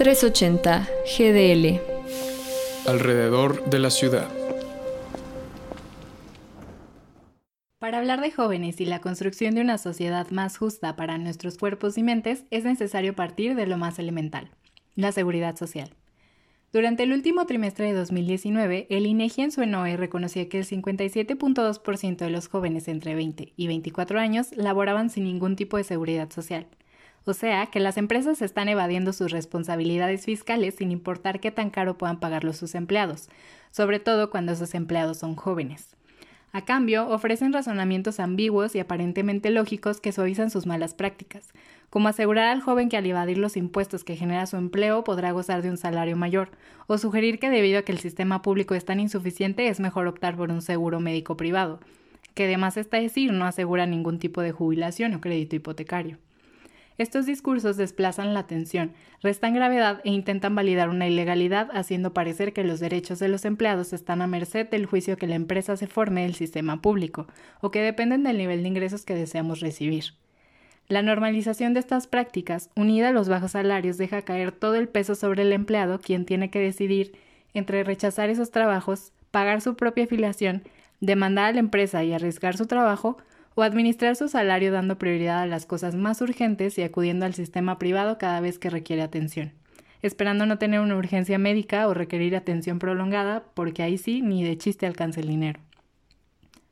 380 GDL. Alrededor de la ciudad. Para hablar de jóvenes y la construcción de una sociedad más justa para nuestros cuerpos y mentes es necesario partir de lo más elemental, la seguridad social. Durante el último trimestre de 2019, el INEGI en su ENOE reconocía que el 57.2% de los jóvenes entre 20 y 24 años laboraban sin ningún tipo de seguridad social. O sea, que las empresas están evadiendo sus responsabilidades fiscales sin importar qué tan caro puedan pagarlos sus empleados, sobre todo cuando esos empleados son jóvenes. A cambio, ofrecen razonamientos ambiguos y aparentemente lógicos que suavizan sus malas prácticas, como asegurar al joven que al evadir los impuestos que genera su empleo podrá gozar de un salario mayor, o sugerir que debido a que el sistema público es tan insuficiente es mejor optar por un seguro médico privado, que además está decir no asegura ningún tipo de jubilación o crédito hipotecario. Estos discursos desplazan la atención, restan gravedad e intentan validar una ilegalidad haciendo parecer que los derechos de los empleados están a merced del juicio que la empresa se forme del sistema público o que dependen del nivel de ingresos que deseamos recibir. La normalización de estas prácticas, unida a los bajos salarios, deja caer todo el peso sobre el empleado, quien tiene que decidir entre rechazar esos trabajos, pagar su propia afiliación, demandar a la empresa y arriesgar su trabajo, o administrar su salario dando prioridad a las cosas más urgentes y acudiendo al sistema privado cada vez que requiere atención, esperando no tener una urgencia médica o requerir atención prolongada, porque ahí sí ni de chiste alcanza el dinero.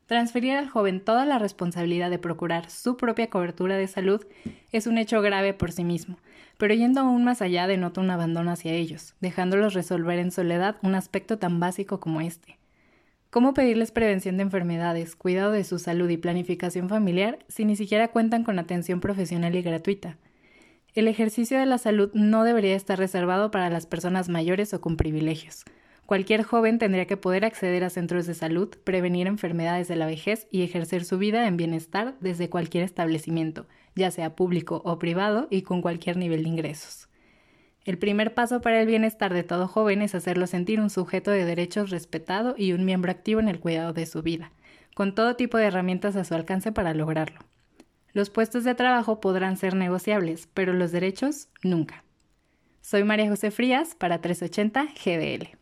Transferir al joven toda la responsabilidad de procurar su propia cobertura de salud es un hecho grave por sí mismo, pero yendo aún más allá denota un abandono hacia ellos, dejándolos resolver en soledad un aspecto tan básico como este. ¿Cómo pedirles prevención de enfermedades, cuidado de su salud y planificación familiar si ni siquiera cuentan con atención profesional y gratuita? El ejercicio de la salud no debería estar reservado para las personas mayores o con privilegios. Cualquier joven tendría que poder acceder a centros de salud, prevenir enfermedades de la vejez y ejercer su vida en bienestar desde cualquier establecimiento, ya sea público o privado y con cualquier nivel de ingresos. El primer paso para el bienestar de todo joven es hacerlo sentir un sujeto de derechos respetado y un miembro activo en el cuidado de su vida, con todo tipo de herramientas a su alcance para lograrlo. Los puestos de trabajo podrán ser negociables, pero los derechos nunca. Soy María José Frías para 380 GDL.